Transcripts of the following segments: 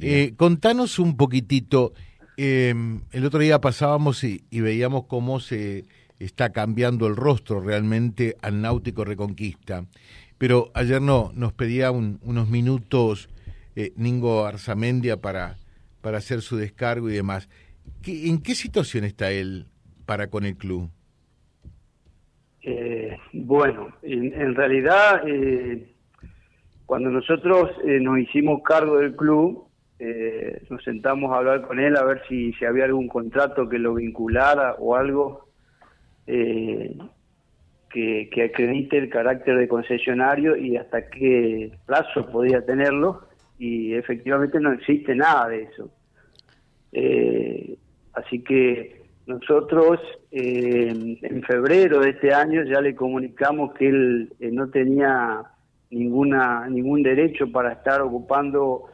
Eh, contanos un poquitito, em, el otro día pasábamos y, veíamos cómo se está cambiando el rostro realmente al Náutico Reconquista, pero ayer no, nos pedía unos minutos eh, Ningo Arzamendia para, para hacer su descargo y demás. ¿En qué situación está él para con el club? Eh, bueno, en, realidad, eh, cuando nosotros eh, nos hicimos cargo del club, nos sentamos a hablar con él a ver si, si había algún contrato que lo vinculara o algo que, que acredite el carácter de concesionario y hasta qué plazo podía tenerlo. Y efectivamente no existe nada de eso. así que nosotros eh, en febrero de este año ya le comunicamos que él eh, no tenía ninguna ningún derecho para estar ocupando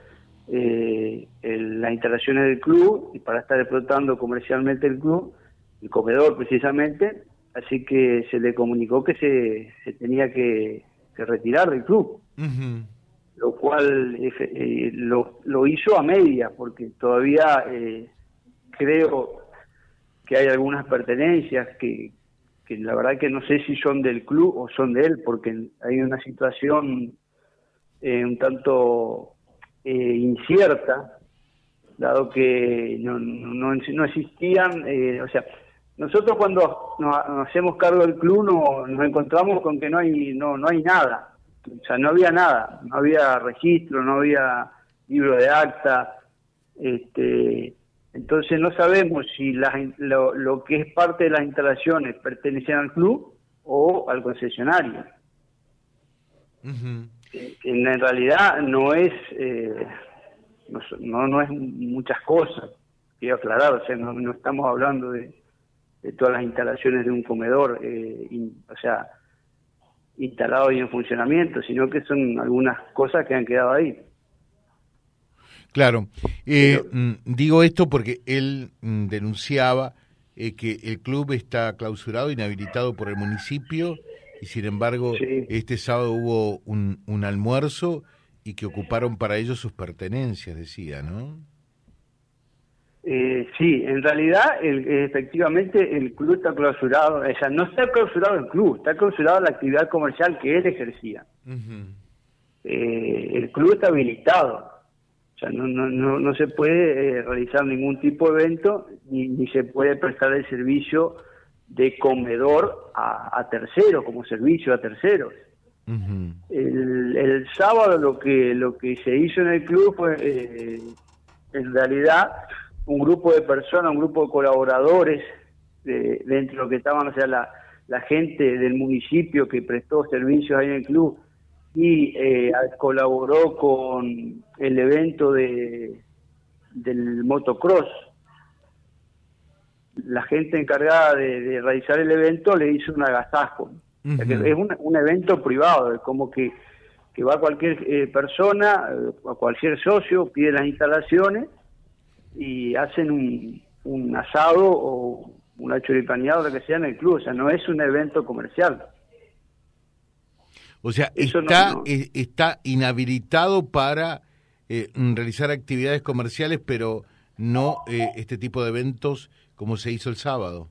eh, las instalaciones del club y para estar explotando comercialmente el club, el comedor precisamente, así que se le comunicó que se, tenía que, retirar del club. Lo cual lo, lo hizo a media, porque todavía creo que hay algunas pertenencias que, que la verdad que no sé si son del club o son de él, porque hay una situación eh, un tanto eh, incierta, dado que no, no, no existían, eh, o sea, nosotros cuando nos, hacemos cargo del club no, nos encontramos con que no hay no no hay nada, o sea, no había nada, no había registro, no había libro de acta, este entonces no sabemos si lo, que es parte de las instalaciones pertenecen al club o al concesionario. En, realidad no es eh, no, no, es muchas cosas, quiero aclarar, o sea, no, estamos hablando de, todas las instalaciones de un comedor, eh, o sea, instalado y en funcionamiento, sino que son algunas cosas que han quedado ahí. Claro, eh, mm, digo esto porque él mm, denunciaba eh, que el club está clausurado, inhabilitado por el municipio y sin embargo este sábado hubo un, un, almuerzo y que ocuparon para ellos sus pertenencias, decía, ¿no? Eh, sí, en realidad efectivamente el club está clausurado, o sea, no está clausurado el club, está clausurado la actividad comercial que él ejercía. el club está habilitado, no, no, no, no se puede eh, realizar ningún tipo de evento ni, ni, se puede prestar el servicio de comedor a, terceros, como servicio a terceros. el, el, sábado lo que lo que se hizo en el club fue eh, en realidad un grupo de personas, un grupo de colaboradores de, dentro de lo que estaban, o sea, la, la gente del municipio que prestó servicios ahí en el club, y eh, colaboró con el evento de del motocross. La gente encargada de, realizar el evento le hizo un agasajo. es un, un, evento privado, es como que, que va cualquier eh, persona, eh, a cualquier socio, pide las instalaciones y hacen un, un asado o un choripaneado, lo que sea, en el club. O sea, no es un evento comercial. O sea, está, eh, está inhabilitado para eh, realizar actividades comerciales, pero no eh, este tipo de eventos como se hizo el sábado.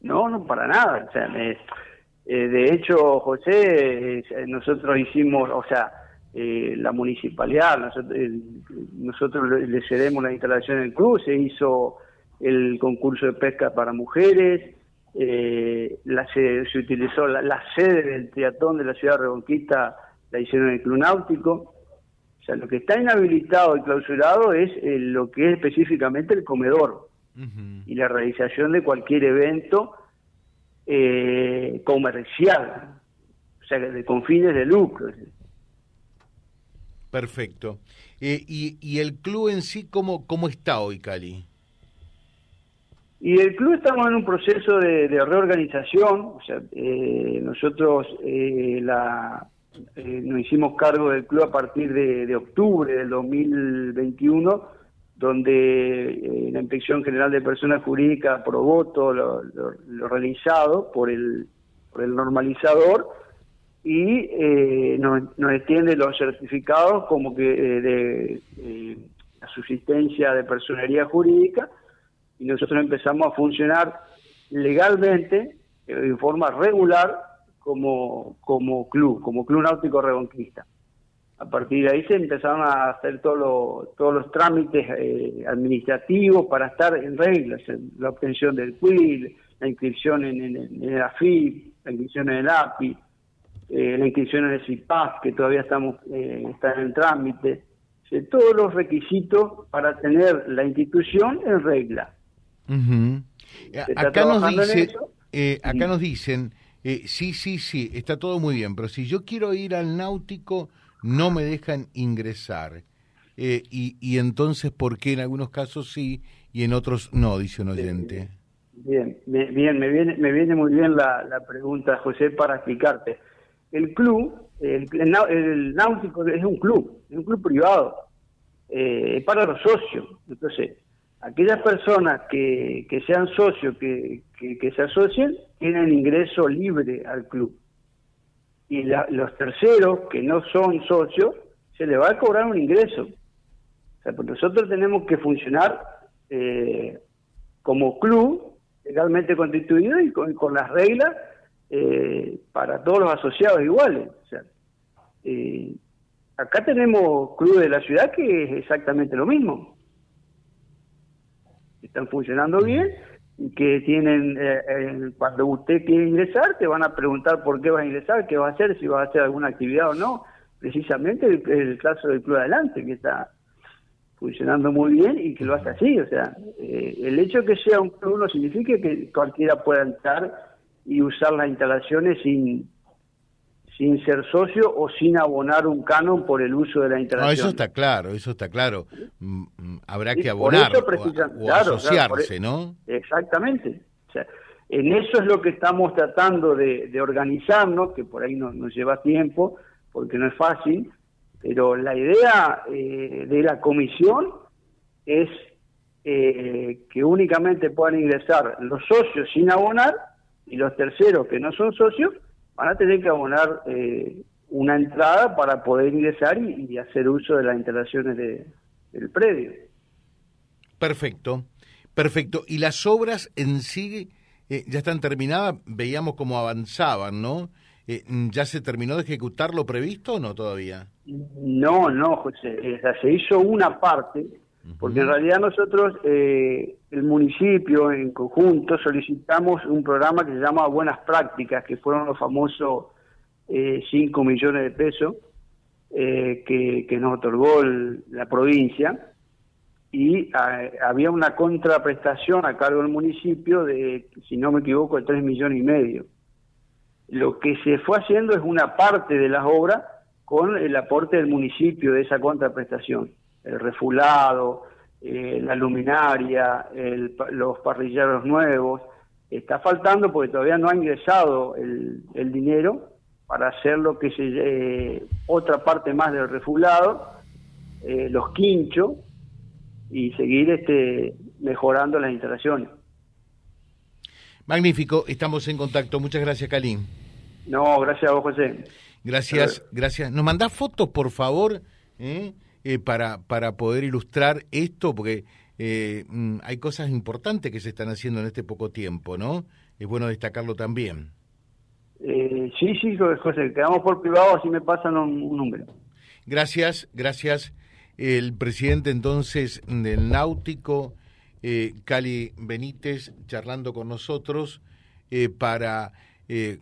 No, no, para nada. O sea, de hecho, José, nosotros hicimos, o sea, la municipalidad, nosotros, nosotros le cedemos la instalación del club, se hizo el concurso de pesca para mujeres, eh, la, se, se utilizó la, sede del triatlón de la ciudad de Reconquista, la hicieron el Club Náutico. O sea, lo que está inhabilitado y clausurado es eh, lo que es específicamente el comedor y la realización de cualquier evento eh, comercial, o sea, de, con fines de lucro. Perfecto. Eh, y, ¿Y el club en sí cómo, cómo está hoy, Cali? Y el club estamos en un proceso de, reorganización, o sea, eh, nosotros eh, la, eh, nos hicimos cargo del club a partir de, octubre del 2021, donde la Inspección General de Personas Jurídicas aprobó todo lo, realizado por el, por el normalizador y nos, nos, extiende los certificados como que de la subsistencia de personería jurídica y nosotros empezamos a funcionar legalmente, eh, de forma regular, como, como club, como Club Náutico Reconquista. A partir de ahí se empezaron a hacer todos todos los trámites eh, administrativos para estar en reglas, la obtención del QUIL, la inscripción en, el AFIP, la inscripción en el API, eh, la inscripción en el CIPAS, que todavía estamos eh, está en trámite, todos los requisitos para tener la institución en regla. Acá, nos dice, acá nos dicen, sí, sí, sí, está todo muy bien, pero si yo quiero ir al náutico no me dejan ingresar. Eh, y, y entonces, ¿por qué en algunos casos sí y en otros no? Dice un oyente. Bien, bien, me viene, me viene muy bien la, la pregunta, José, para explicarte. El club, el, náutico es un club, es un club privado, eh, para los socios. Entonces, aquellas personas que, que sean socios, que, que, que se asocien, tienen ingreso libre al club y los terceros que no son socios se le va a cobrar un ingreso. O sea, pues nosotros tenemos que funcionar eh, como club legalmente constituido y con, las reglas eh, para todos los asociados iguales. O eh, acá tenemos clubes de la ciudad que es exactamente lo mismo. Están funcionando bien que tienen, eh, cuando usted quiere ingresar, te van a preguntar por qué vas a ingresar, qué vas a hacer, si vas a hacer alguna actividad o no. Precisamente el, el caso del Club Adelante, que está funcionando muy bien y que lo hace así. O sea, eh, el hecho de que sea un club no significa que cualquiera pueda entrar y usar las instalaciones sin sin ser socio o sin abonar un canon por el uso de la interacción. eso está claro, eso está claro. Habrá que abonar o, asociarse, ¿no? Exactamente. O sea, en eso es lo que estamos tratando de, organizarnos, que por ahí nos, lleva tiempo, porque no es fácil, pero la idea eh, de la comisión es eh, que únicamente puedan ingresar los socios sin abonar y los terceros que no son socios van a tener que abonar eh, una entrada para poder ingresar y, hacer uso de las instalaciones de, del predio. Perfecto, perfecto. ¿Y las obras en sí eh, ya están terminadas? Veíamos cómo avanzaban, ¿no? Eh, ¿Ya se terminó de ejecutar lo previsto o no todavía? No, no, José. se hizo una parte, porque en realidad nosotros, el municipio en conjunto, solicitamos un programa que se llama Buenas Prácticas, que fueron los famosos 5 eh, millones de pesos eh, que, nos otorgó la provincia. Y ah, había una contraprestación a cargo del municipio de, si no me equivoco, de 3 millones y medio. Lo que se fue haciendo es una parte de las obras con el aporte del municipio de esa contraprestación el refulado, eh, la luminaria, los parrilleros nuevos. Está faltando porque todavía no ha ingresado el, dinero para hacer lo que se eh, otra parte más del refulado, eh, los quinchos y seguir este mejorando las instalaciones. Magnífico, estamos en contacto. Muchas gracias, Calín. No, gracias a vos, José. Gracias, gracias. ¿Nos mandás fotos, por favor? ¿Eh? Eh, para, para poder ilustrar esto, porque eh, mm, hay cosas importantes que se están haciendo en este poco tiempo, ¿no? Es bueno destacarlo también. Eh, sí, sí, José, quedamos por privado, así me pasan un, número. Gracias, gracias. El presidente entonces del Náutico, Cali Benítez, charlando con nosotros para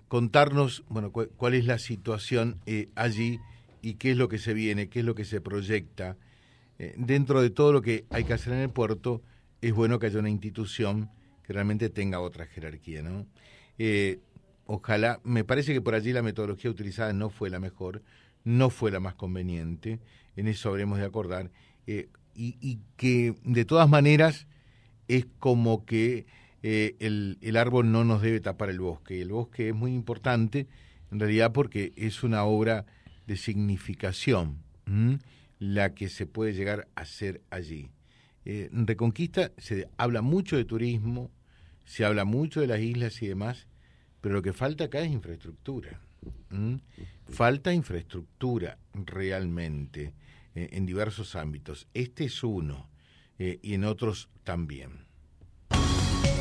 contarnos, bueno, cuál es la situación allí y qué es lo que se viene, qué es lo que se proyecta. Eh, dentro de todo lo que hay que hacer en el puerto, es bueno que haya una institución que realmente tenga otra jerarquía, ¿no? Eh, ojalá, me parece que por allí la metodología utilizada no fue la mejor, no fue la más conveniente, en eso habremos de acordar, eh, y, que de todas maneras es como que el, el árbol no nos debe tapar el bosque, el bosque es muy importante, en realidad porque es una obra de significación la que se puede llegar a hacer allí. Eh, Reconquista se habla mucho de turismo, se habla mucho de las islas y demás, pero lo que falta acá es infraestructura. Falta infraestructura realmente. en diversos ámbitos. Este es uno y en otros también